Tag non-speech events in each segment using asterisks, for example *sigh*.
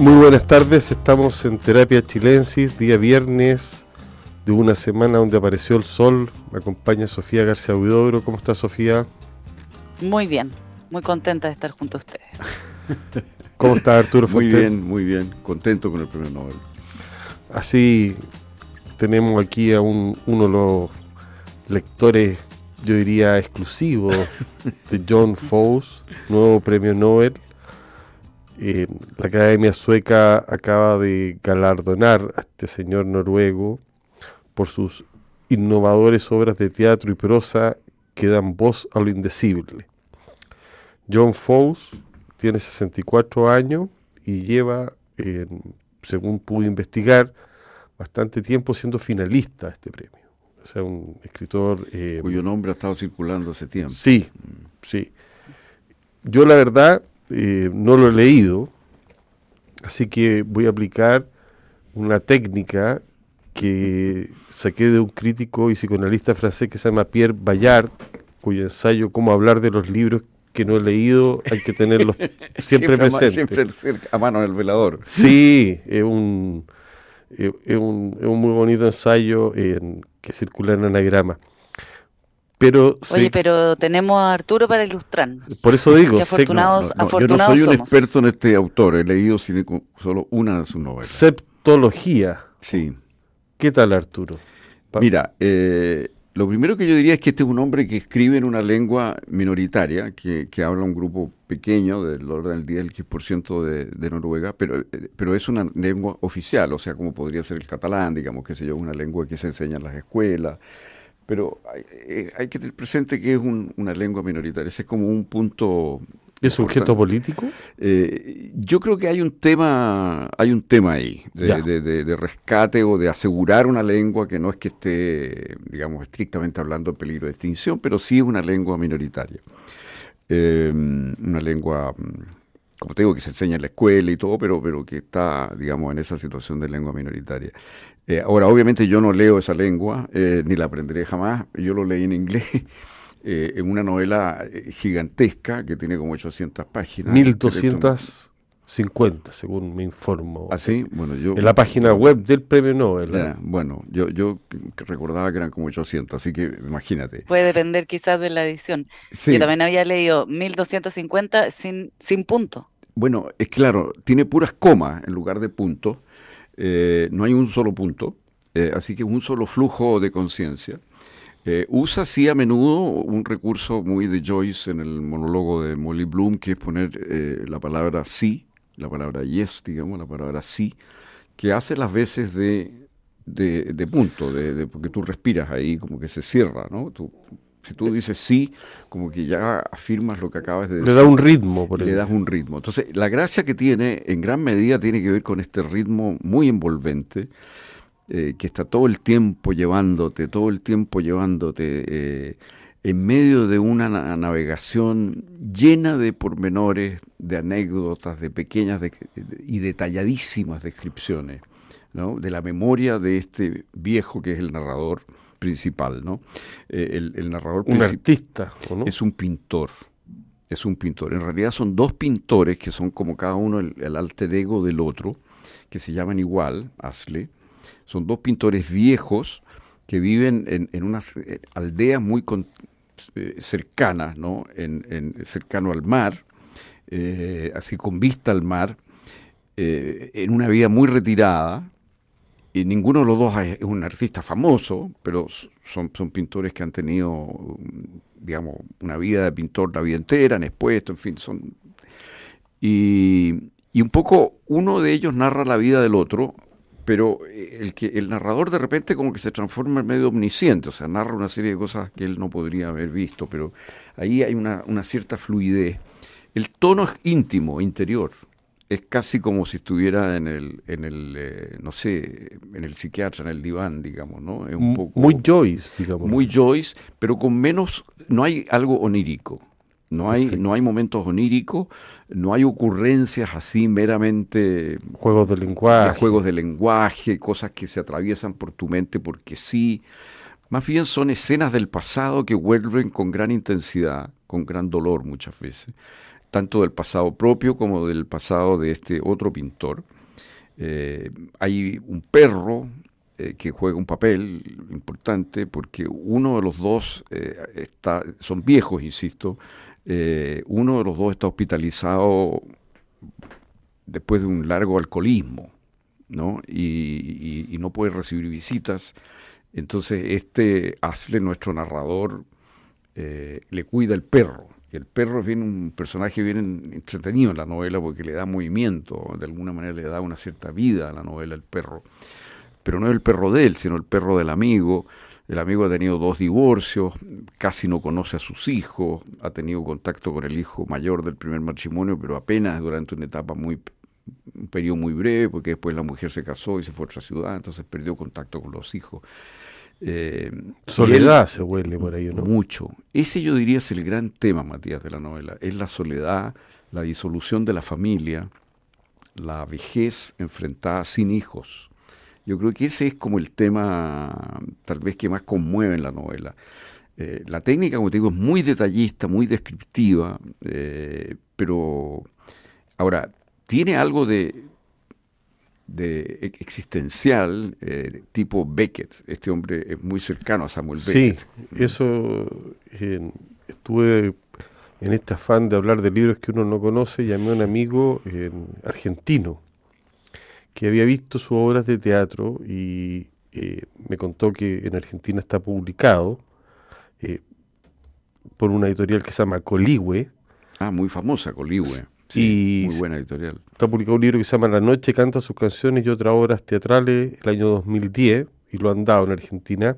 Muy buenas tardes, estamos en Terapia Chilensis, día viernes de una semana donde apareció el sol. Me acompaña Sofía García Huidobro. ¿Cómo está Sofía? Muy bien, muy contenta de estar junto a ustedes. *laughs* ¿Cómo está Arturo Muy bien, muy bien, contento con el premio Nobel. Así tenemos aquí a un, uno de los lectores, yo diría, exclusivos de John Fowles, nuevo premio Nobel. Eh, la Academia Sueca acaba de galardonar a este señor noruego por sus innovadores obras de teatro y prosa que dan voz a lo indecible. John Fowles tiene 64 años y lleva, eh, según pude investigar, bastante tiempo siendo finalista de este premio. O sea, un escritor... Eh, Cuyo nombre ha estado circulando hace tiempo. Sí, sí. Yo la verdad eh, no lo he leído, así que voy a aplicar una técnica que saqué de un crítico y psicoanalista francés que se llama Pierre Bayard, cuyo ensayo Cómo hablar de los libros que no he leído hay que tenerlos *laughs* siempre, presentes. Siempre a mano del velador. Sí, es un, es, un, es un muy bonito ensayo en, que circula en anagrama. Pero Oye, pero tenemos a Arturo para ilustrar. Por eso digo, que afortunados, no, no, afortunados yo no soy somos. un experto en este autor, he leído solo una de sus novelas. Septología. Sí. ¿Qué tal, Arturo? Pa Mira, eh, lo primero que yo diría es que este es un hombre que escribe en una lengua minoritaria, que, que habla un grupo pequeño, del orden del 10-15% de, de Noruega, pero, pero es una lengua oficial, o sea, como podría ser el catalán, digamos, que sé yo, una lengua que se enseña en las escuelas. Pero hay, eh, hay que tener presente que es un, una lengua minoritaria, ese es como un punto ¿Es gesto político? Eh, yo creo que hay un tema, hay un tema ahí de, de, de, de, rescate o de asegurar una lengua que no es que esté, digamos, estrictamente hablando en peligro de extinción, pero sí es una lengua minoritaria. Eh, una lengua, como te digo, que se enseña en la escuela y todo, pero, pero que está, digamos, en esa situación de lengua minoritaria. Eh, ahora, obviamente yo no leo esa lengua, eh, ni la aprenderé jamás, yo lo leí en inglés. *laughs* Eh, en una novela gigantesca que tiene como 800 páginas. 1250, según me informo. ¿Ah, sí? Bueno, yo... En la página web del premio Nobel. Ya, bueno, yo, yo recordaba que eran como 800, así que imagínate. Puede depender quizás de la edición. Sí. Yo también había leído 1250 sin, sin punto. Bueno, es claro, tiene puras comas en lugar de puntos. Eh, no hay un solo punto, eh, así que un solo flujo de conciencia. Eh, usa sí a menudo un recurso muy de Joyce en el monólogo de Molly Bloom, que es poner la palabra sí, la palabra yes, digamos, la palabra sí, que hace las veces de, de, punto, de, de, porque tú respiras ahí, como que se cierra, ¿no? Tú, si tú dices sí, como que ya afirmas lo que acabas de decir. Le da un ritmo, por Le das un ritmo. Entonces, la gracia que tiene, en gran medida, tiene que ver con este ritmo muy envolvente, eh, que está todo el tiempo llevándote, todo el tiempo llevándote eh, en medio de una na navegación llena de pormenores, de anécdotas, de pequeñas de, y detalladísimas descripciones, ¿no? de la memoria de este viejo que es el narrador principal. ¿no? Eh, el, el, narrador un artista ¿o no? es un pintor. Es un pintor. En realidad son dos pintores que son como cada uno el, el alter ego del otro, que se llaman igual, Asle, son dos pintores viejos que viven en, en unas aldeas muy con, eh, cercanas, ¿no? En, en, cercano al mar, eh, así con vista al mar, eh, en una vida muy retirada. Y ninguno de los dos es un artista famoso, pero son, son pintores que han tenido, digamos, una vida de pintor la vida entera, han expuesto, en fin, son... Y, y un poco uno de ellos narra la vida del otro, pero el que el narrador de repente como que se transforma en medio omnisciente, o sea, narra una serie de cosas que él no podría haber visto, pero ahí hay una, una cierta fluidez. El tono es íntimo, interior. Es casi como si estuviera en el, en el eh, no sé, en el psiquiatra, en el diván, digamos, ¿no? Es un poco, muy Joyce, digamos. Muy Joyce, pero con menos, no hay algo onírico. No hay, no hay momentos oníricos, no hay ocurrencias así meramente... Juegos de lenguaje. De juegos de lenguaje, cosas que se atraviesan por tu mente porque sí. Más bien son escenas del pasado que vuelven con gran intensidad, con gran dolor muchas veces, tanto del pasado propio como del pasado de este otro pintor. Eh, hay un perro eh, que juega un papel importante porque uno de los dos eh, está, son viejos, insisto, uno de los dos está hospitalizado después de un largo alcoholismo, ¿no? Y, no puede recibir visitas. Entonces este Asle, nuestro narrador, le cuida el perro el perro bien un personaje bien entretenido en la novela porque le da movimiento, de alguna manera le da una cierta vida a la novela el perro. Pero no es el perro de él, sino el perro del amigo. El amigo ha tenido dos divorcios, casi no conoce a sus hijos, ha tenido contacto con el hijo mayor del primer matrimonio, pero apenas durante una etapa muy, un periodo muy breve, porque después la mujer se casó y se fue a otra ciudad, entonces perdió contacto con los hijos. Eh, soledad se huele por ahí, ¿no? Mucho. Ese yo diría es el gran tema, Matías, de la novela. Es la soledad, la disolución de la familia, la vejez enfrentada sin hijos. Yo creo que ese es como el tema tal vez que más conmueve en la novela. Eh, la técnica, como te digo, es muy detallista, muy descriptiva, eh, pero ahora, tiene algo de, de existencial eh, tipo Beckett. Este hombre es muy cercano a Samuel Beckett. Sí, eso estuve en este afán de hablar de libros que uno no conoce, llamé a un amigo argentino que había visto sus obras de teatro y eh, me contó que en Argentina está publicado eh, por una editorial que se llama Coligüe. Ah, muy famosa Coligüe y muy buena editorial. Está publicado un libro que se llama La noche canta sus canciones y otras obras teatrales el año 2010 y lo han dado en Argentina.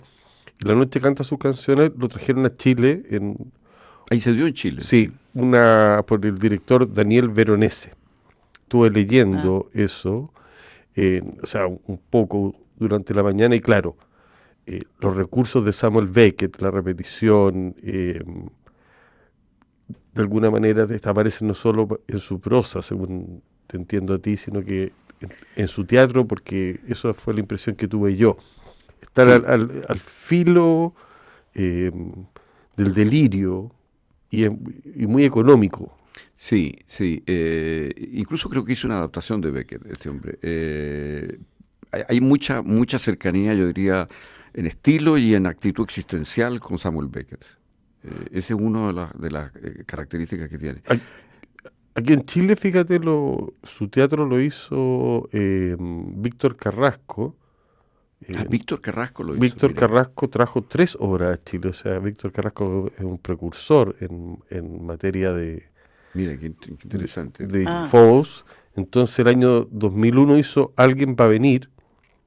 Y La noche canta sus canciones lo trajeron a Chile en Ahí se dio en Chile. Sí, una por el director Daniel Veronese. Estuve leyendo ah. eso, o sea, un poco durante la mañana y claro, eh, los recursos de Samuel Beckett, la repetición, eh, de alguna manera aparece no solo en su prosa, según te entiendo a ti, sino que en, su teatro, porque eso fue la impresión que tuve yo. Estar al, filo em, del delirio y, muy económico. Sí, sí. Eh, incluso creo que hizo una adaptación de Beckett, este hombre. Eh, hay, mucha, mucha cercanía, yo diría, en estilo y en actitud existencial con Samuel Beckett. Eh, ese es una de, las eh, características que tiene. Aquí en Chile, fíjate, lo, su teatro lo hizo eh, Víctor Carrasco. Ah, Víctor Carrasco lo hizo. Víctor Carrasco trajo tres obras a Chile, o sea, Víctor Carrasco es un precursor en, materia de... Mira, qué, interesante. De, de Entonces el año 2001 hizo Alguien va a venir,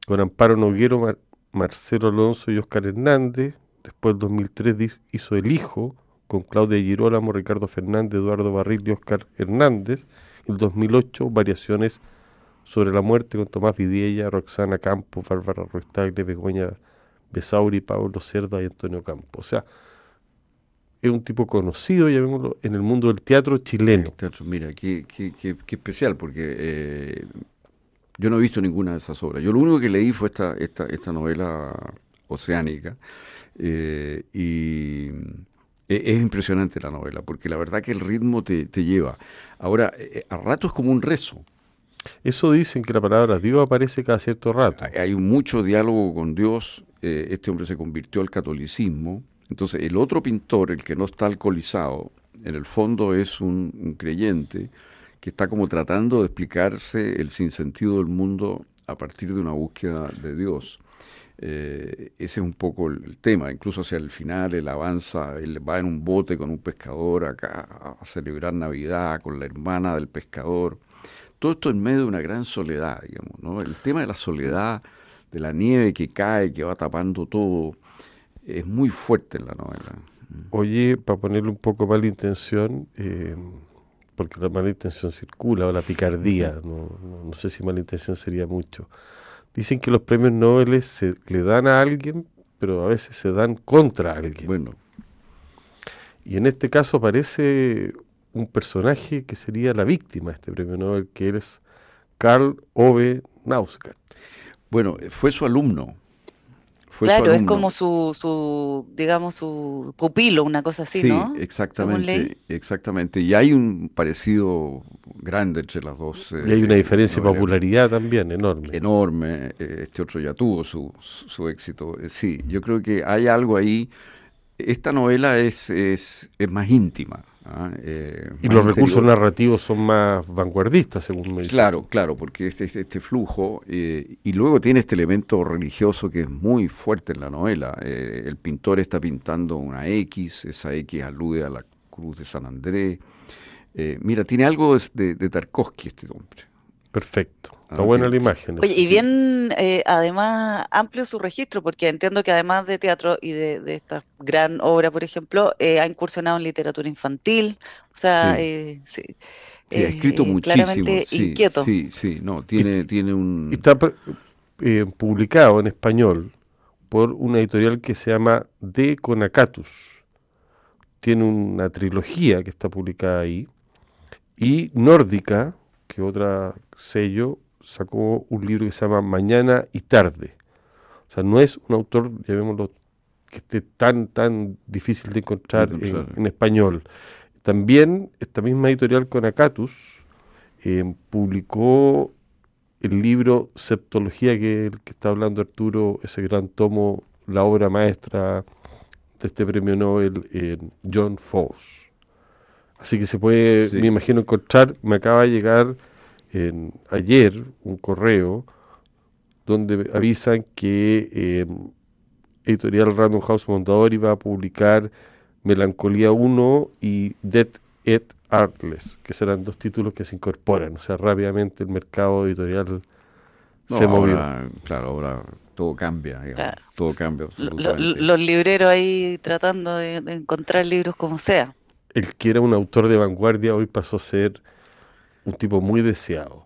con Amparo Noguero, Marcelo Alonso y Oscar Hernández, Después, en 2003, hizo El Hijo, con Claudia Girolamo, Ricardo Fernández, Eduardo Barril y Oscar Hernández. El 2008, Variaciones sobre la muerte con Tomás Vidiella, Roxana Campos, Bárbara Ruestagle, Begoña Besauri, Pablo Cerda y Antonio Campos. O sea, es un tipo conocido, llamémoslo, en el mundo del teatro chileno. teatro, mira, qué, qué, qué, especial, porque eh, yo no he visto ninguna de esas obras. Yo lo único que leí fue esta, esta, esta novela oceánica, eh, y e, es impresionante la novela, porque la verdad que el ritmo te, lleva. Ahora, eh, eh, a rato es como un rezo. Eso dicen que la palabra Dios aparece cada cierto rato. Hay mucho diálogo con Dios. este hombre se convirtió al catolicismo. Entonces, el otro pintor, el que no está alcoholizado, en el fondo es un creyente que está como tratando de explicarse el sinsentido del mundo a partir de una búsqueda de Dios. Eh, ese es un poco el, tema. Incluso hacia el final él avanza, él va en un bote con un pescador acá a celebrar Navidad con la hermana del pescador. Todo esto en medio de una gran soledad, digamos. ¿no? El tema de la soledad, de la nieve que cae, que va tapando todo, es muy fuerte en la novela. Oye, para ponerle un poco mala intención, eh, porque la mala intención circula, o la picardía, no, no sé si mala intención sería mucho. Dicen que los premios Nobel se le dan a alguien, pero a veces se dan contra alguien. Bueno. Y en este caso aparece un personaje que sería la víctima de este premio Nobel, que es Carl Ove Nausgaard. Bueno, fue su alumno. Claro, es como su, su, digamos, su pupilo, una cosa así, sí, exactamente, exactamente. Y hay un parecido grande entre las dos. y hay una eh, diferencia de popularidad también enorme. Enorme. Eh, este otro ya tuvo su, su éxito. Eh, sí, yo creo que hay algo ahí. Esta novela es, es, es más íntima. ¿Ah? Eh, y los recursos narrativos son más vanguardistas, según me dice. Claro, claro, porque este, este, este flujo, eh, y luego tiene este elemento religioso que es muy fuerte en la novela. Eh, el pintor está pintando una X, esa X alude a la cruz de San Andrés. mira, tiene algo de, de Tarkovsky este hombre. Perfecto. Está buena la imagen. Oye, y bien, eh, además, amplio su registro, porque entiendo que además de teatro y de, esta gran obra, por ejemplo, eh, ha incursionado en literatura infantil. O sea, eh, sí. ha escrito muchísimo. Claramente inquieto. Sí, sí, no, tiene, tiene un. Está publicado en español por una editorial que se llama De Conacatus. Tiene una trilogía que está publicada ahí. Y Nórdica, que otra sello, sacó un libro que se llama Mañana y Tarde. O sea, no es un autor, llamémoslo, que esté tan, tan difícil de encontrar en, español. También esta misma editorial con Acatus eh, publicó el libro Septología, que, el que está hablando Arturo, ese gran tomo, la obra maestra de este premio Nobel, en John Foss. Así que se puede, me imagino, encontrar, me acaba de llegar en, ayer un correo donde avisan que em, Editorial Random House Montador iba a publicar Melancolía 1 y Dead et Artless, que serán dos títulos que se incorporan. O sea, rápidamente el mercado editorial se movió. Claro, ahora todo cambia, todo cambia. los libreros ahí tratando de, encontrar libros como sea. El que era un autor de vanguardia hoy pasó a ser un tipo muy deseado.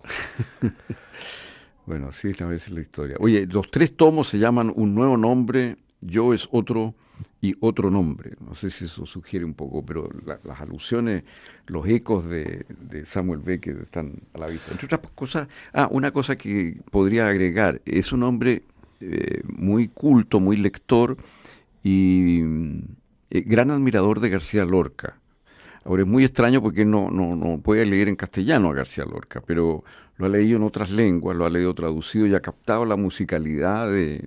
*laughs* bueno, así es a veces la historia. Oye, los tres tomos se llaman Un nuevo nombre, Yo es otro y otro nombre. No sé si eso sugiere un poco, pero las alusiones, los ecos de, Samuel Beckett están a la vista. Entre otras cosas, ah, una cosa que podría agregar, es un hombre eh, muy culto, muy lector y eh, gran admirador de García Lorca. Ahora es muy extraño porque no, no, no puede leer en castellano a García Lorca, pero lo ha leído en otras lenguas, lo ha leído traducido y ha captado la musicalidad de,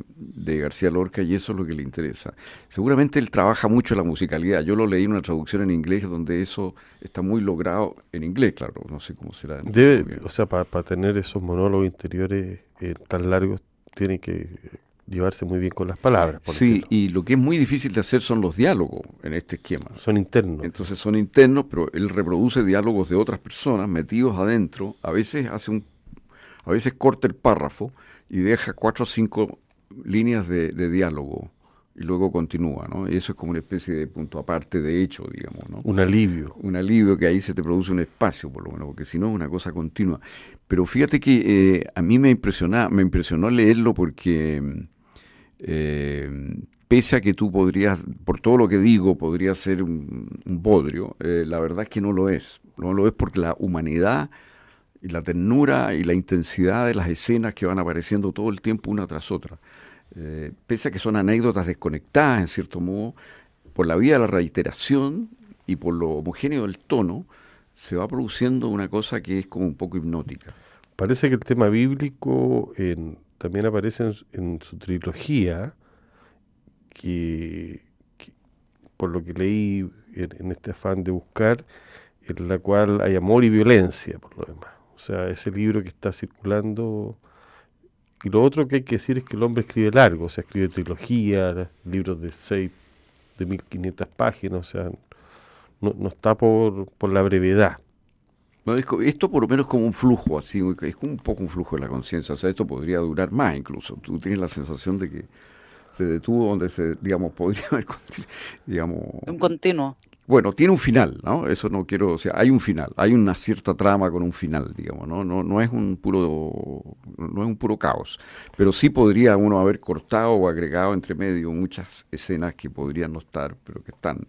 García Lorca y eso es lo que le interesa. Seguramente él trabaja mucho la musicalidad. Yo lo leí en una traducción en inglés donde eso está muy logrado en inglés, claro, no sé cómo será. Debe, o sea, para tener esos monólogos interiores eh, tan largos, tiene que llevarse muy bien con las palabras. sí, y lo que es muy difícil de hacer son los diálogos en este esquema. Son internos. Entonces son internos, pero él reproduce diálogos de otras personas metidos adentro. A veces hace un, a veces corta el párrafo y deja cuatro o cinco líneas de, diálogo y luego continúa, ¿no? Y eso es como una especie de punto aparte de hecho, digamos, ¿no? Un alivio. Un alivio que ahí se te produce un espacio, por lo menos, porque si no es una cosa continua. Pero fíjate que eh, a mí me impresiona, me impresionó leerlo porque eh, pese a que tú podrías, por todo lo que digo, podría ser un, bodrio, eh, la verdad es que no lo es. No lo es porque la humanidad y la ternura y la intensidad de las escenas que van apareciendo todo el tiempo una tras otra. Eh, pese a que son anécdotas desconectadas, en cierto modo, por la vía de la reiteración y por lo homogéneo del tono, se va produciendo una cosa que es como un poco hipnótica. Parece que el tema bíblico en, también aparece en, su trilogía, que, por lo que leí en, este afán de buscar, en la cual hay amor y violencia, por lo demás. O sea, ese libro que está circulando. Y lo otro que hay que decir es que el hombre escribe largo, o sea, escribe trilogía, libros de seis, de 1500 páginas, o sea, no, no está por, por la brevedad esto por lo menos es como un flujo, así, es como un poco un flujo de la conciencia. O sea, esto podría durar más incluso. Tú tienes la sensación de que se detuvo donde se, digamos, podría haber, *laughs* digamos... Un continuo. Bueno, tiene un final, ¿no? Eso no quiero, o sea, hay un final, hay una cierta trama con un final, digamos, ¿no? No, no es un puro, no es un puro caos, pero sí podría uno haber cortado o agregado entre medio muchas escenas que podrían no estar, pero que están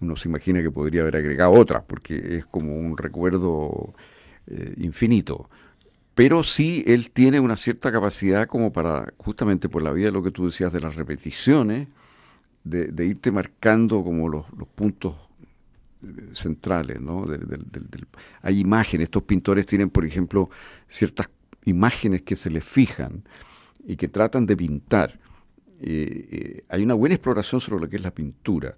uno se imagina que podría haber agregado otras, porque es como un recuerdo eh, infinito. pero sí él tiene una cierta capacidad como para, justamente por la vía de lo que tú decías de las repeticiones, de, irte marcando como los, puntos eh, centrales, ¿no? hay imágenes, estos pintores tienen, por ejemplo, ciertas imágenes que se les fijan y que tratan de pintar. Eh, eh, hay una buena exploración sobre lo que es la pintura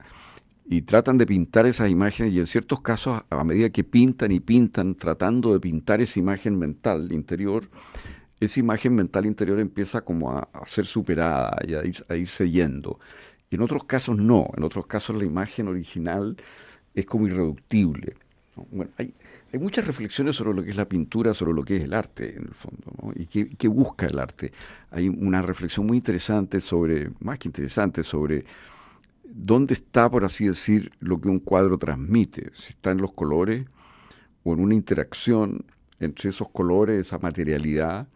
y tratan de pintar esas imágenes y en ciertos casos a medida que pintan y pintan tratando de pintar esa imagen mental interior, esa imagen mental interior empieza como a, ser superada y a, irse yendo. Y en otros casos no, en otros casos la imagen original es como irreductible. Bueno, hay, hay muchas reflexiones sobre lo que es la pintura, sobre lo que es el arte, en el fondo, ¿no? y qué, qué busca el arte. Hay una reflexión muy interesante sobre, más que interesante, sobre dónde está, por así decir, lo que un cuadro transmite, si está en los colores o en una interacción entre esos colores, esa materialidad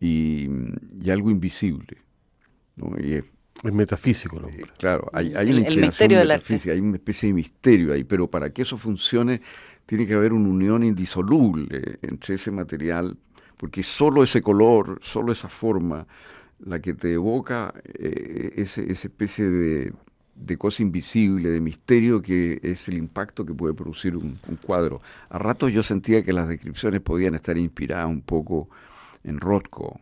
y, algo invisible. es, metafísico. ¿no? Eh, claro, hay, hay una inclinación metafísica, hay una especie de misterio ahí, pero para que eso funcione tiene que haber una unión indisoluble entre ese material, porque solo ese color, solo esa forma, la que te evoca eh, esa especie de de cosa invisible, de misterio, que es el impacto que puede producir un, cuadro. A ratos yo sentía que las descripciones podían estar inspiradas un poco en Rothko.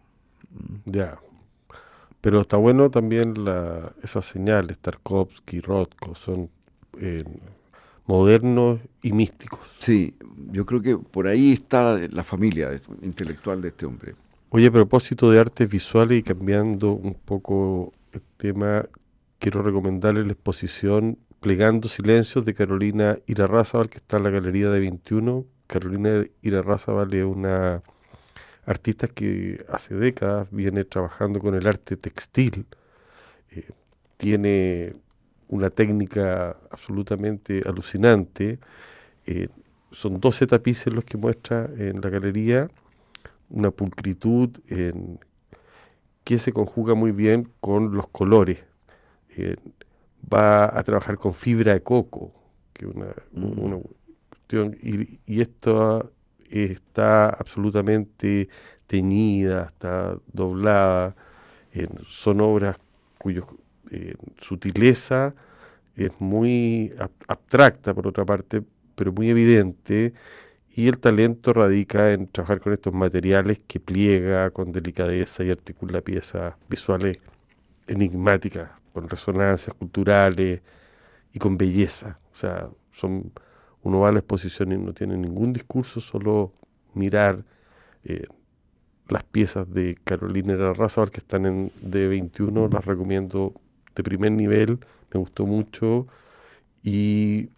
Ya. Pero está bueno también la, esas señales, Tarkovsky, Rothko, son eh, modernos y místicos. Sí, yo creo que por ahí está la familia intelectual de este hombre. Oye, a propósito de artes visuales y cambiando un poco el tema, quiero recomendarle la exposición Plegando Silencios de Carolina Irarrázaval, que está en la Galería de 21. Carolina Irarrázaval es una artista que hace décadas viene trabajando con el arte textil. Eh, tiene una técnica absolutamente alucinante. Eh, son 12 tapices los que muestra en la galería, una pulcritud que se conjuga muy bien con los colores eh, va a trabajar con fibra de coco, que una, mm. cuestión, y, esto está absolutamente teñida, está doblada, son obras cuya eh, sutileza es muy abstracta por otra parte, pero muy evidente, y el talento radica en trabajar con estos materiales que pliega con delicadeza y articula piezas visuales enigmáticas con resonancias culturales y con belleza. O sea, son, uno va a la exposición y no tiene ningún discurso, solo mirar eh, las piezas de Carolina Razabal que están en D21, las recomiendo de primer nivel, me gustó mucho y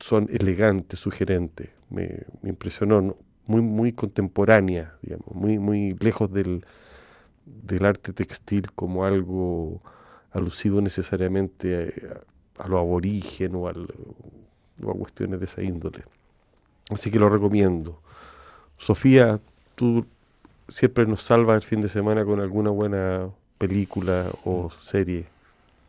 son elegantes, sugerentes, me, me impresionó, muy, muy contemporánea, digamos, muy, muy lejos del, del arte textil como algo alusivo necesariamente a, lo aborigen o, a cuestiones de esa índole. Así que lo recomiendo. Sofía, tú siempre nos salvas el fin de semana con alguna buena película o serie.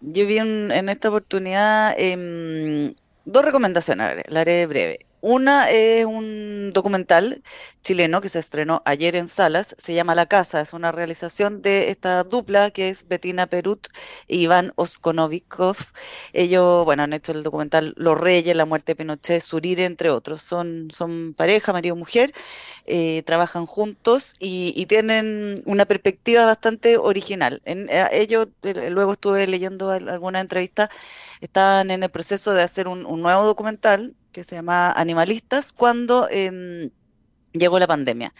Yo vi en esta oportunidad em, dos recomendaciones, la haré breve. Una es un documental chileno que se estrenó ayer en salas, se llama La Casa, es una realización de esta dupla que es Betina Perut e Iván Oskonovikov. Ellos, bueno, han hecho el documental Los Reyes, La Muerte de Pinochet, Surire, entre otros. Son, son pareja, marido y mujer, eh, trabajan juntos y, tienen una perspectiva bastante original. En, eh, ellos, eh, luego estuve leyendo alguna entrevista, estaban en el proceso de hacer un nuevo documental que se llama Animalistas, cuando em, llegó la pandemia.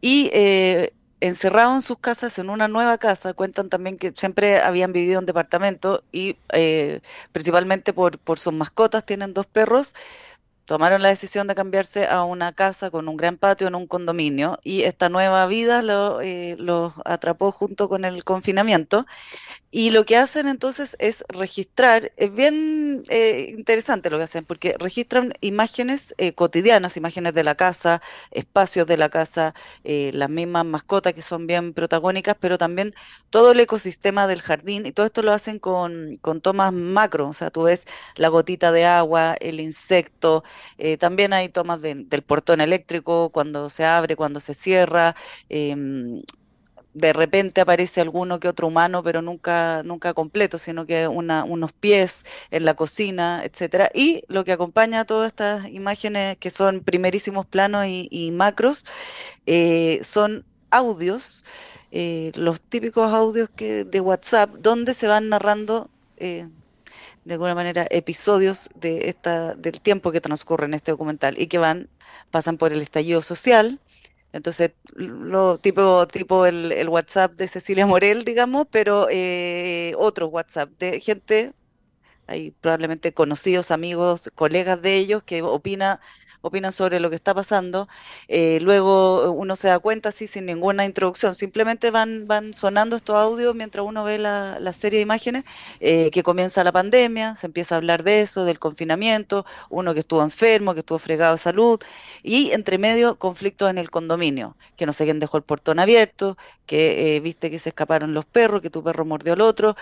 Y eh, en sus casas, en una nueva casa, cuentan también que siempre habían vivido en departamento y eh, principalmente por, por sus mascotas, tienen dos perros, tomaron la decisión de cambiarse a una casa con un gran patio en un condominio y esta nueva vida los eh, lo atrapó junto con el confinamiento. Y lo que hacen entonces es registrar, es bien eh, interesante lo que hacen, porque registran imágenes eh, cotidianas, imágenes de la casa, espacios de la casa, eh, las mismas mascotas que son bien protagónicas, pero también todo el ecosistema del jardín, y todo esto lo hacen con, con tomas macro, o sea, tú ves la gotita de agua, el insecto, Eh, también hay tomas del portón eléctrico, cuando se abre, cuando se cierra. Em, de repente aparece alguno que otro humano, pero nunca, nunca completo, sino que unos pies en la cocina, etcétera. Y lo que acompaña a todas estas imágenes, que son primerísimos planos y, macros, eh, son audios, eh, los típicos audios que, de WhatsApp, donde se van narrando de alguna manera episodios de esta, del tiempo que transcurre en este documental y que van, pasan por el estallido social, entonces, lo tipo, tipo el, el WhatsApp de Cecilia Morel, digamos, pero eh, otro WhatsApp de gente, hay probablemente conocidos, amigos, colegas de ellos que opina opinan sobre lo que está pasando. Eh, luego uno se da cuenta así sin ninguna introducción, simplemente van, van sonando estos audios mientras uno ve la, serie de imágenes, eh, que comienza la pandemia, se empieza a hablar de eso, del confinamiento, uno que estuvo enfermo, que estuvo fregado de salud, y entre medio conflictos en el condominio, que no sé quién dejó el portón abierto, que eh, viste que se escaparon los perros, que tu perro mordió al otro,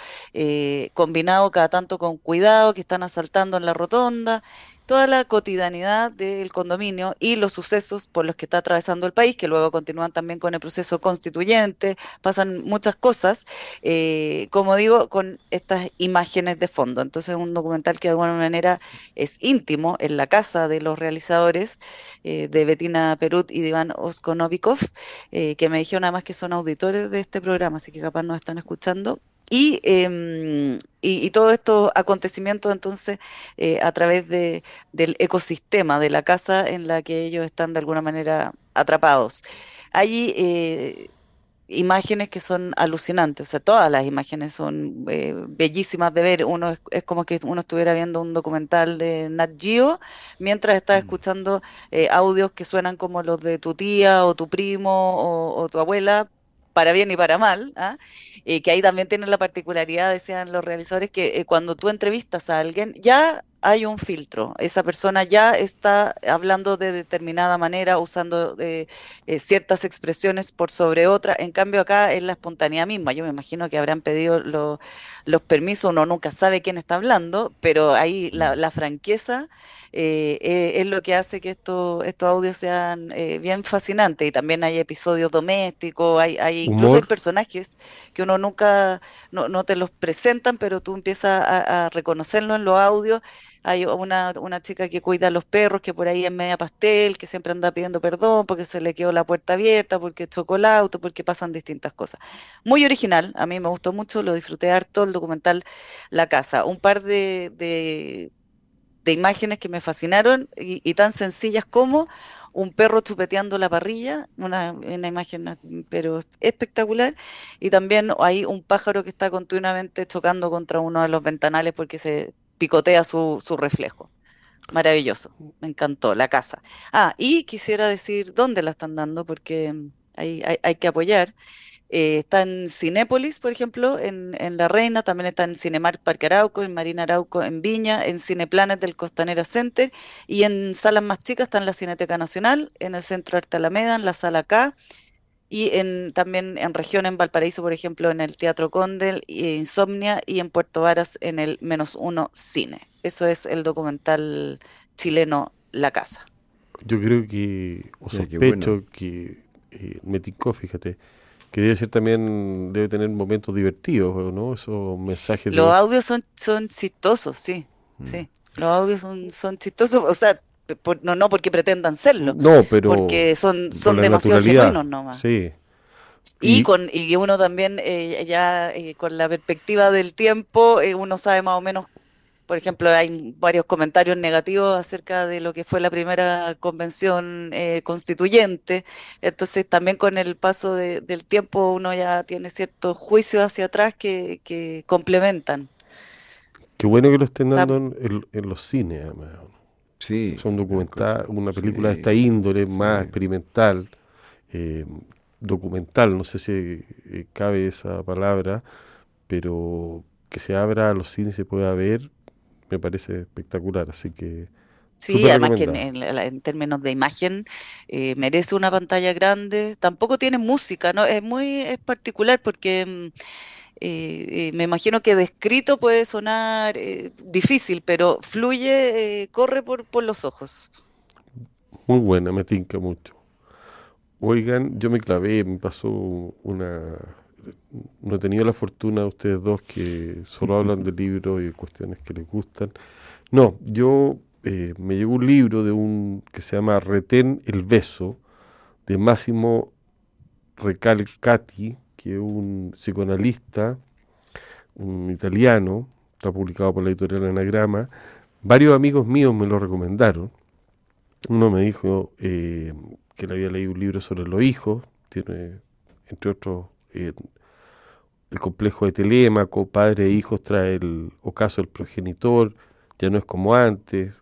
combinado cada tanto con cuidado, que están asaltando en la rotonda, toda la cotidianidad del condominio y los sucesos por los que está atravesando el país, que luego continúan también con el proceso constituyente, pasan muchas cosas, eh, como digo, con estas imágenes de fondo. Entonces es un documental que de alguna manera es íntimo en la casa de los realizadores, eh, de Betina Perut y de Iván Oskonovikov, eh, que me dijeron además que son auditores de este programa, así que capaz nos están escuchando Y, y, todos estos acontecimientos entonces eh, a través de, del ecosistema de la casa en la que ellos están de alguna manera atrapados. Hay eh, imágenes que son alucinantes, o sea, todas las imágenes son eh, bellísimas de ver. Uno es, como que uno estuviera viendo un documental de Nat Geo mientras está mm. escuchando audios que suenan como los de tu tía o tu primo o, o tu abuela, para bien y para mal, ¿ah? Eh, que ahí también tienen la particularidad, decían los realizadores, que eh, cuando tú entrevistas a alguien, ya hay un filtro. Esa persona ya está hablando de determinada manera, usando eh, ciertas expresiones por sobre otra. En cambio, acá es la espontaneidad misma. Yo me imagino que habrán pedido los permisos, uno nunca sabe quién está hablando, pero ahí la, la franqueza eh, eh, es lo que hace que estos estos audios sean eh, bien fascinantes. Y también hay episodios domésticos, hay, hay incluso hay personajes que uno nunca, no, no, te los presentan, pero tú empiezas a, a reconocerlo en los audios. Hay una, una chica que cuida a los perros, que por ahí es media pastel, que siempre anda pidiendo perdón porque se le quedó la puerta abierta, porque chocó el auto, porque pasan distintas cosas. Muy original, a mí me gustó mucho, lo disfruté harto el documental La Casa. Un par de, de de imágenes que me fascinaron y, tan sencillas como un perro chupeteando la parrilla, una, imagen pero espectacular, y también hay un pájaro que está continuamente chocando contra uno de los ventanales porque se picotea su, su reflejo. Maravilloso, me encantó, la casa. Ah, y quisiera decir dónde la están dando porque hay, hay, hay que apoyar. Eh, está en Cinépolis, por ejemplo, en, La Reina, también está en Cinemark Parque Arauco, en Marina Arauco, en Viña, en Cineplanet del Costanera Center y en salas más chicas está en la Cineteca Nacional, en el Centro Arte Alameda, en la Sala K y en, también en región en Valparaíso, por ejemplo, en el Teatro Condel, y Insomnia y en Puerto Varas en el Menos Uno Cine. Eso es el documental chileno La Casa. Yo creo que, o sospecho que, eh, me fíjate, que debe ser también, debe tener momentos divertidos, ¿no? Esos mensajes. Los audios son, son chistosos, sí, mm. sí. Los audios son, son chistosos, o sea, no, no porque pretendan serlo. No, pero. Porque son, son demasiado genuinos nomás. Sí. Y, con y uno también eh, ya eh, con la perspectiva del tiempo eh, uno sabe más o menos por ejemplo, hay varios comentarios negativos acerca de lo que fue la primera convención eh, constituyente. Entonces, también con el paso del tiempo uno ya tiene ciertos juicios hacia atrás que, complementan. Qué bueno que lo estén dando en, los cines, además. Sí. Son documental, una película de esta índole, más experimental, eh, documental, no sé si eh, cabe esa palabra, pero que se abra a los cines y se pueda ver, me parece espectacular, así que... Sí, además que en, términos de imagen eh, merece una pantalla grande. Tampoco tiene música, ¿no? Es muy es particular porque mm, eh, me imagino que descrito puede sonar difícil, pero fluye, corre por, los ojos. Muy buena, me tinca mucho. Oigan, yo me clavé, me pasó una... No he tenido la fortuna de ustedes dos que solo hablan de libros y cuestiones que les gustan. No, yo eh, me llegó un libro de un que se llama Retén el beso, de Máximo Recalcati, que un psicoanalista, un italiano, está publicado por la editorial Anagrama. Varios amigos míos me lo recomendaron. Uno me dijo eh, que le había leído un libro sobre los hijos, tiene, entre otros, eh, el complejo de Telémaco, padre e hijos trae el ocaso del progenitor, ya no es como antes.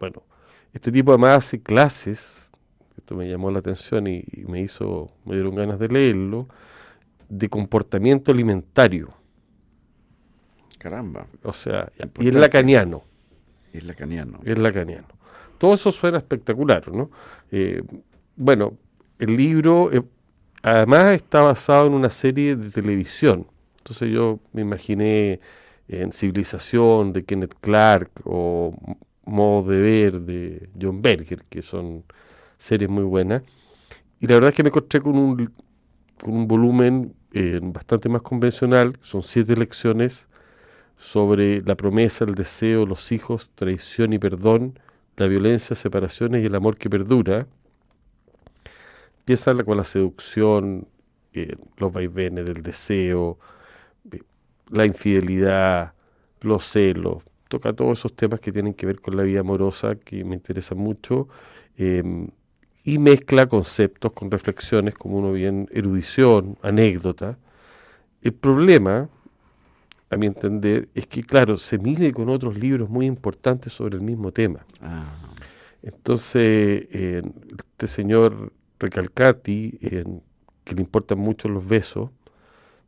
Bueno, este tipo además hace clases, esto me llamó la atención y, me hizo, me dieron ganas de leerlo, de comportamiento alimentario. Caramba. O sea, y es lacaniano. Es lacaniano. Es lacaniano. Todo eso suena espectacular, ¿no? Eh, bueno, el libro eh, además está basado en una serie de televisión. Entonces yo me imaginé en Civilización de Kenneth Clark o Modo de Ver de John Berger, que son series muy buenas. Y la verdad es que me encontré con un, con un volumen eh, bastante más convencional. Son siete lecciones sobre la promesa, el deseo, los hijos, traición y perdón, la violencia, separaciones y el amor que perdura. Empieza con la seducción, eh, los vaivenes del deseo, eh, la infidelidad, los celos. Toca todos esos temas que tienen que ver con la vida amorosa, que me interesan mucho. Em, y mezcla conceptos con reflexiones, como uno bien, erudición, anécdota. El problema, a mi entender, es que, claro, se mide con otros libros muy importantes sobre el mismo tema. Ah. Entonces, este señor Recalcati, que le importan mucho los besos,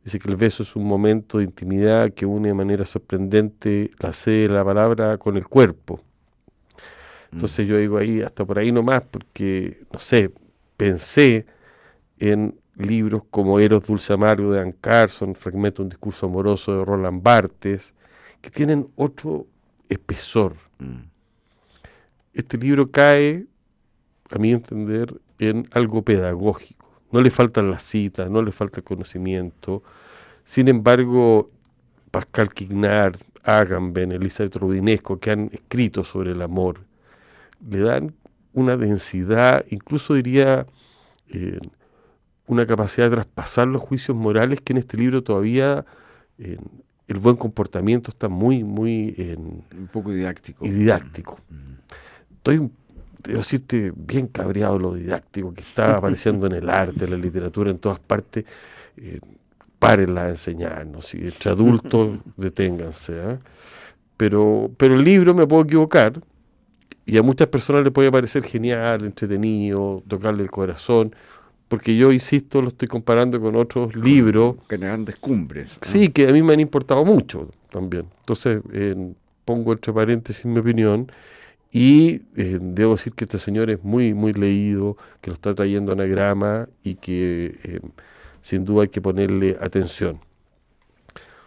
dice que el beso es un momento de intimidad que une de manera sorprendente la sede de la palabra con el cuerpo. Entonces yo digo ahí, hasta por ahí nomás, porque, no sé, pensé en libros como Eros Dulce Amargo de Anne Carson, Fragmento de un discurso amoroso de Roland Barthes, que tienen otro espesor. Mm. Este libro cae, a mi entender, en algo pedagógico. No le faltan las citas, no le falta el conocimiento. Sin embargo, Pascal Quignard, Agamben, Elizabeth Rudinesco, que han escrito sobre el amor, le dan una densidad, incluso diría eh, una capacidad de traspasar los juicios morales que en este libro todavía el buen comportamiento está muy, muy... En, un poco didáctico. Y didáctico. Mm. Estoy debo decirte, bien cabreado lo didáctico que está *laughs* apareciendo en el arte, en la literatura, en todas partes. Eh, párenla a enseñarnos, y entre adultos *laughs* deténganse. ¿eh? Pero, pero el libro me puedo equivocar, y a muchas personas le puede parecer genial, entretenido, tocarle el corazón, porque yo, insisto, lo estoy comparando con otros libros. Que grandes cumbres. Sí, que a mí me han importado mucho también. Entonces, pongo entre paréntesis mi opinión y eh, debo decir que este señor es muy, muy leído, que lo está trayendo anagrama y que eh, sin duda hay que ponerle atención.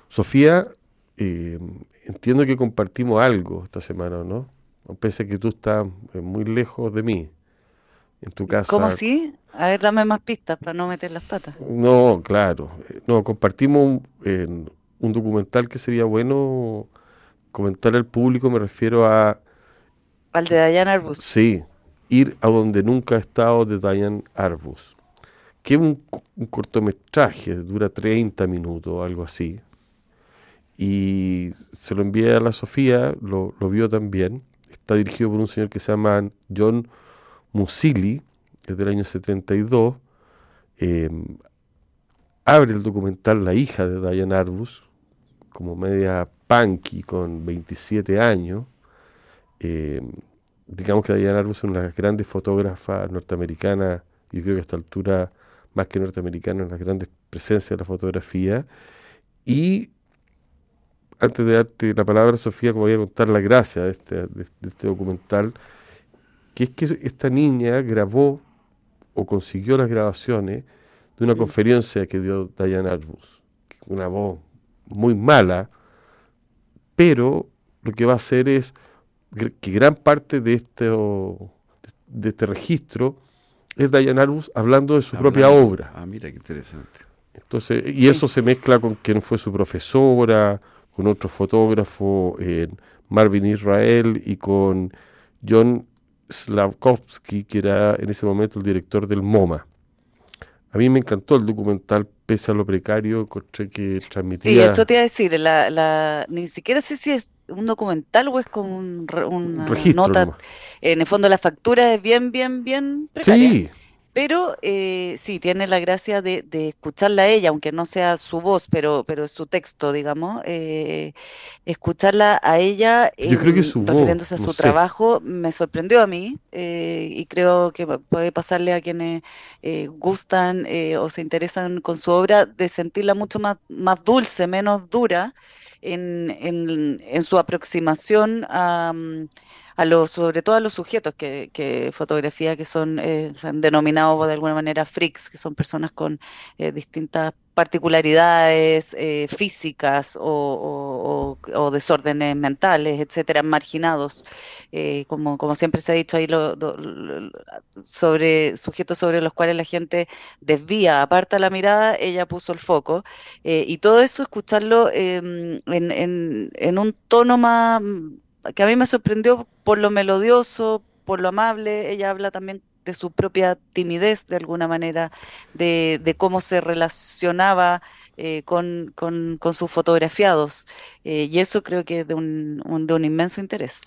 Sofía, eh, entiendo que compartimos algo esta semana, ¿no? Pese a que tú estás muy lejos de mí, en tu casa. ¿Cómo así? A ver, dame más pistas para no meter las patas. No, claro. No, compartimos un, un documental que sería bueno comentar al público, me refiero a al de Diane Arbus. Sí, Ir a donde nunca ha estado de Diane Arbus. Que es un, cortometraje, dura 30 minutos, algo así. Y se lo envié a la Sofía, lo, vio también. Está dirigido por un señor que se llama John Musili, es del año 72. Em, abre el documental La hija de Diane Arbus, como media punky con 27 años eh, digamos que Diana Arbus es una de las grandes fotógrafas norteamericanas, yo creo que a esta altura, más que norteamericana, en las grandes presencias de la fotografía. Y antes de darte la palabra, Sofía, como voy a contar la gracia de este, de, este documental, que es que esta niña grabó o consiguió las grabaciones de una conferencia que dio Diane Arbus, una voz muy mala, pero lo que va a hacer es que gran parte de este, de este registro es Diane Arbus hablando de su propia obra. Ah, mira qué interesante. Entonces, y eso se mezcla con quien fue su profesora, con otro fotógrafo, Marvin Israel, y con John Slavkovsky, que era en ese momento el director del MoMA. A mí me encantó el documental, pese a lo precario, encontré que transmitía... Sí, eso te iba a decir, la, ni siquiera sé si es un documental o es como un, una nota. En el fondo la factura es bien, bien, bien precaria. Sí. Pero eh, sí, tiene la gracia de, escucharla a ella, aunque no sea su voz, pero, pero es su texto, digamos. Eh, escucharla a ella Yo creo que su refiriéndose a su trabajo me sorprendió a mí eh, y creo que puede pasarle a quienes gustan o se interesan con su obra de sentirla mucho más, más dulce, menos dura en, en, en su aproximación a... Mm, a los, sobre todo a los sujetos que, que fotografía, que son, eh, se han denominado de alguna manera freaks, que son personas con eh, distintas particularidades eh, físicas o, desórdenes mentales, etcétera, marginados, como, como siempre se ha dicho ahí, lo, sobre sujetos sobre los cuales la gente desvía, aparta la mirada, ella puso el foco, y todo eso escucharlo em, en, en, en un tono más que a mí me sorprendió por lo melodioso, por lo amable. Ella habla también de su propia timidez, de alguna manera, de, cómo se relacionaba eh, con, sus fotografiados. Eh, y eso creo que es de un, de un inmenso interés.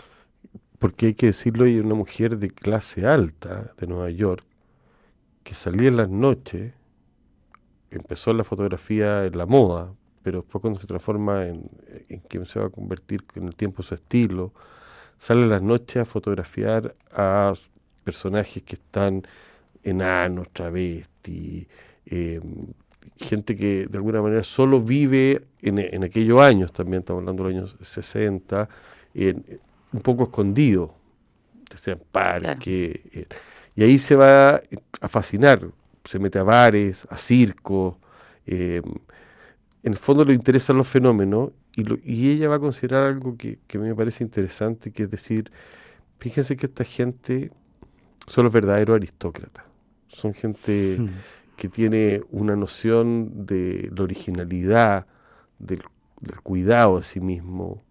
Porque hay que decirlo, ella una mujer de clase alta de Nueva York, que salía en las noches, empezó la fotografía en la moda, pero después cuando se transforma en, en que se va a convertir en el tiempo su estilo, sale las noches a fotografiar a personajes que están enanos, travestis, eh, gente que de alguna manera solo vive en, aquellos años, también estamos hablando de los años 60, un poco escondido, sea en parque, eh, y ahí se va a fascinar, se mete a bares, a circos, eh, en el fondo le interesan los fenómenos y, y ella va a considerar algo que, que, me parece interesante, que es decir, fíjense que esta gente son los verdaderos aristócratas, son gente hmm. que tiene una noción de la originalidad, del, cuidado de sí mismo,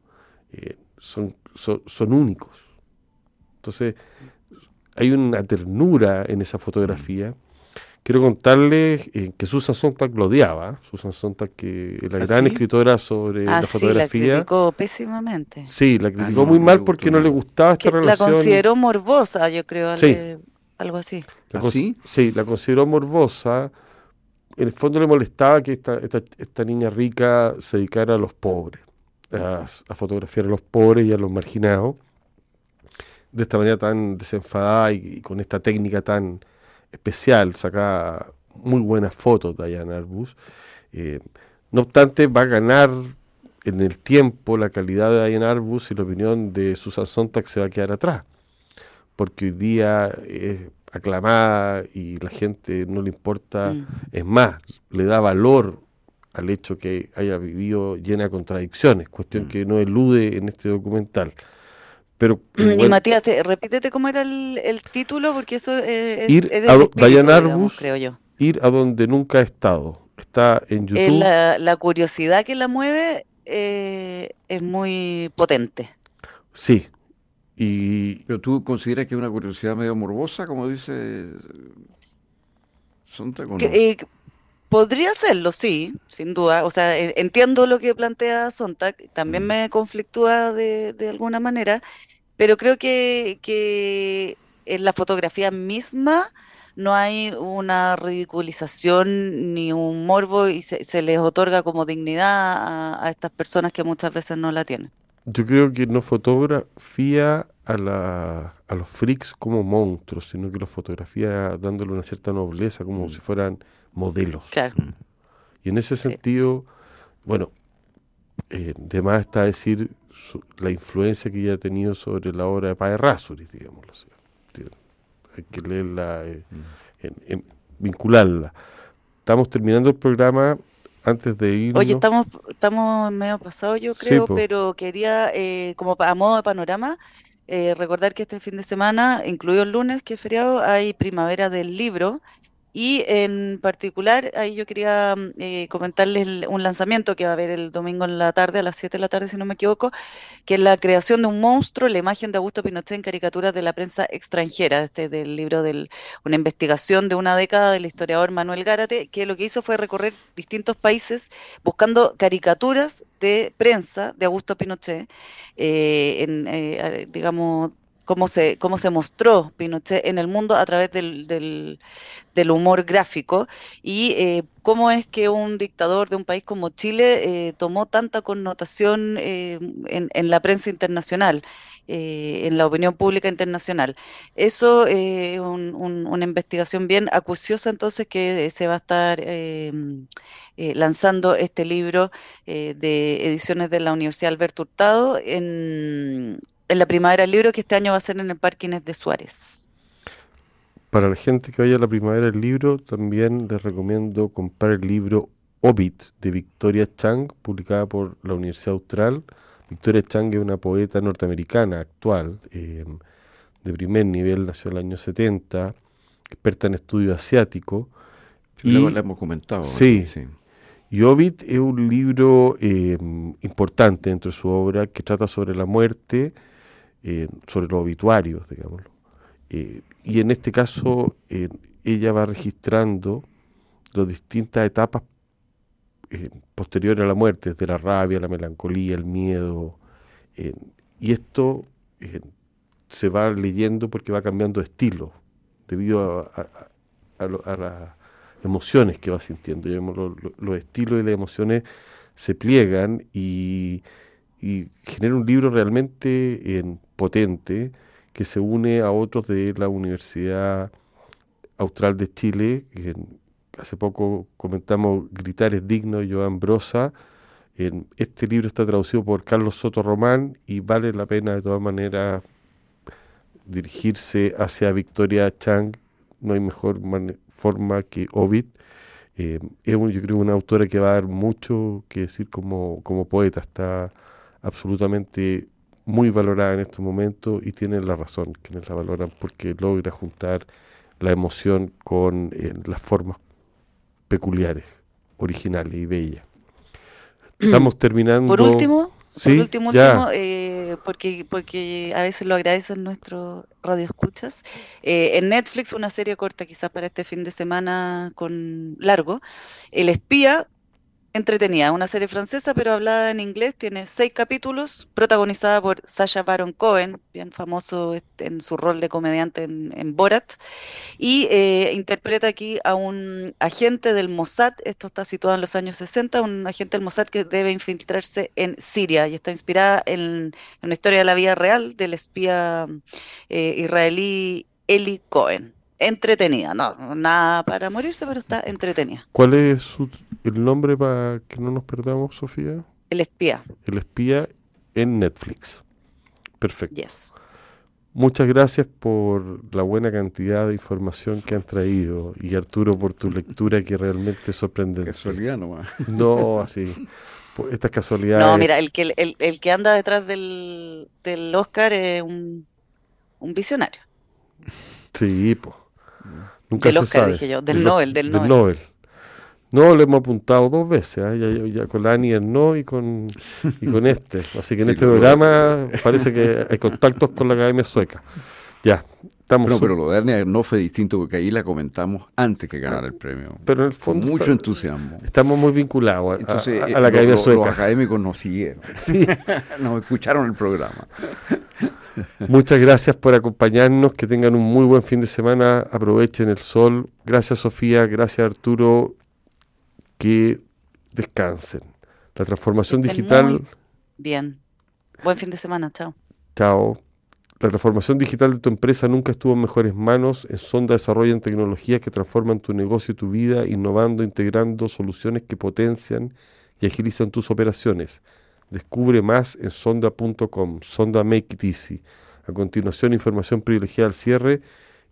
eh, son, son, únicos. Entonces, hay una ternura en esa fotografía Quiero contarles eh, que Susan Sontag lo odiaba. Susan Sontag, que la ¿Ah, gran escritora sobre ah, la fotografía. Sí, la criticó pésimamente. Sí, la criticó muy mal porque no le gustaba esta relación. La consideró morbosa, yo creo, algo así. La ¿Ah, sí? la consideró morbosa. En el fondo le molestaba que esta, esta, niña rica se dedicara a los pobres, a, fotografiar a los pobres y a los marginados, de esta manera tan desenfadada y con esta técnica tan especial, saca muy buenas fotos Diane Arbus. Eh, no obstante, va a ganar en el tiempo la calidad de Diane Arbus y la opinión de Susan Sontag se va a quedar atrás, porque hoy día es aclamada y la gente no le importa, mm. es más, le da valor al hecho que haya vivido llena de contradicciones, cuestión mm. que no elude en este documental. Pero, y Matías, repítete cómo era el, título, porque eso es, ir a Diane Arbus, creo yo. Ir a donde nunca ha estado. Está en YouTube. la, curiosidad que la mueve eh, es muy potente. Sí. Y... ¿Pero tú consideras que es una curiosidad medio morbosa, como dice Sontag? Eh, podría serlo, sí, sin duda. O sea, entiendo lo que plantea Sontag, también mm. me conflictúa de, de alguna manera, pero creo que, que en la fotografía misma no hay una ridiculización ni un morbo y se, les otorga como dignidad a, estas personas que muchas veces no la tienen. Yo creo que no fotografía a, la, a los freaks como monstruos, sino que los fotografía dándole una cierta nobleza, como mm. si fueran modelos. Claro. Y en ese sentido, bueno, eh, de más está decir la influencia que ella ha tenido sobre la obra de Pae Rasuris, digámoslo así. Hay que leerla, eh, mm. vincularla. Estamos terminando el programa antes de irnos. Oye, estamos, estamos medio pasados, yo creo, pero quería, eh, como a modo de panorama, eh, recordar que este fin de semana, incluido el lunes, que es feriado, hay Primavera del Libro. Y en particular, ahí yo quería mm, eh, comentarles un lanzamiento que va a haber el domingo en la tarde, a las 7 de la tarde, si no me equivoco, que es la creación de un monstruo, la imagen de Augusto Pinochet en caricaturas de la prensa extranjera, este del libro de una investigación de una década del historiador Manuel Gárate, que lo que hizo fue recorrer distintos países buscando caricaturas de prensa de Augusto Pinochet, eh, en, eh, digamos, cómo se, cómo se mostró Pinochet en el mundo a través del, del- humor gráfico y eh, cómo es que un dictador de un país como Chile eh, tomó tanta connotación eh, en, la prensa internacional, en la opinión pública internacional. Eso es un- un- una investigación bien acuciosa entonces que se va a estar eh, lanzando este libro eh, de ediciones de la Universidad Alberto Hurtado en, en la primavera del libro que este año va a ser en el Parque Inés de Suárez. Para la gente que vaya a la primavera del libro, también les recomiendo comprar el libro Obit de Victoria Chang, publicada por la Universidad Austral. Victoria Chang es una poeta norteamericana actual, eh, de primer nivel, nació en el año 70, experta en estudio asiático. Sí, Y- luego le hemos comentado. Sí. sí. Y es un libro eh, importante dentro de su obra que trata sobre la muerte, eh, sobre los obituarios, digámoslo. Eh, y en este caso, eh, ella va registrando las distintas etapas posteriores a la muerte, desde la rabia, la melancolía, el miedo. y esto se va leyendo porque va cambiando de estilo, debido a, a- a lo- a las emociones que va sintiendo. Los estilos y las emociones se pliegan y, y genera un libro realmente eh, potente que se une a otros de la Universidad Austral de Chile. hace poco comentamos Gritar es digno, Joan Brosa. En- este libro está traducido por Carlos Soto Román y vale la pena de todas maneras dirigirse hacia Victoria Chang. No hay mejor mane- forma que Ovid. Eh, es un- yo creo una autora que va a dar mucho que decir como, como poeta. Está absolutamente muy valorada en estos momentos y tienen la razón quienes la valoran porque logra juntar la emoción con eh, las formas peculiares, originales y bellas. *clears throat* Estamos terminando. Por último, Sí, por último, ya. último, eh, porque, porque a veces lo agradecen nuestros radioescuchas. eh, en Netflix, una serie corta, quizás para este fin de semana con largo, El espía entretenida, una serie francesa, pero hablada en inglés, tiene seis capítulos, protagonizada por Sacha Baron Cohen, bien famoso en su rol de comediante en, en Borat, y eh, interpreta aquí a un agente del Mossad, esto está situado en los años 60, un agente del Mossad que debe infiltrarse en Siria y está inspirada en, en una historia de la vida real del espía eh, israelí Eli Cohen. Entretenida, no, nada para morirse, pero está entretenida. ¿Cuál es su- el nombre para que no nos perdamos, Sofía? El espía, El espía en Netflix. Perfecto. yes. Muchas gracias por la buena cantidad de información que han traído y Arturo por tu lectura que realmente es sorprendente. Casualidad nomás. No, así. Estas casualidades. No, mira, el que, el, el que anda detrás del, del Oscar es un, un visionario. Sí, pues. Nunca Del se Oscar, sabe. dije yo, del Del Nobel, del del Nobel. Nobel. No, lo hemos apuntado dos veces, ¿ah? ya, ya- ya con la Anier no y con, y con *laughs* este. Así que en Sí, este programa parece que hay contactos con la Academia Sueca. Ya, estamos... No, pero lo de Ernia no fue distinto porque ahí la comentamos antes que ganara el premio. pero en el Con fondo mucho está- entusiasmo. estamos muy vinculados a- a, Entonces, a eh, la Academia lo- Los Sueca. académicos nos siguieron. *laughs* Sí. *laughs* nos escucharon el programa. *laughs* Muchas gracias por acompañarnos, que tengan un muy buen fin de semana, aprovechen el sol. Gracias Sofía, gracias Arturo, que descansen. La transformación Estén digital, muy- Bien. Buen fin de semana, chao. chao. La transformación digital de tu empresa nunca estuvo en mejores manos. En Sonda desarrollan tecnologías que transforman tu negocio y tu vida, innovando, integrando soluciones que potencian y agilizan tus operaciones. Descubre más en sonda.com. Sonda Make It Easy. A continuación, información privilegiada al cierre.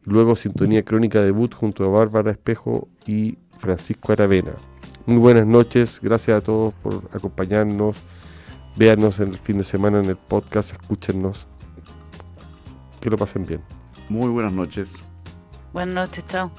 Y luego, sintonía crónica debut junto a Bárbara Espejo y Francisco Aravena. Muy buenas noches, gracias a todos por acompañarnos. Véanos en el fin de semana en el podcast, escúchenos. Que lo pasen bien. Muy buenas noches. Buenas noches, chao.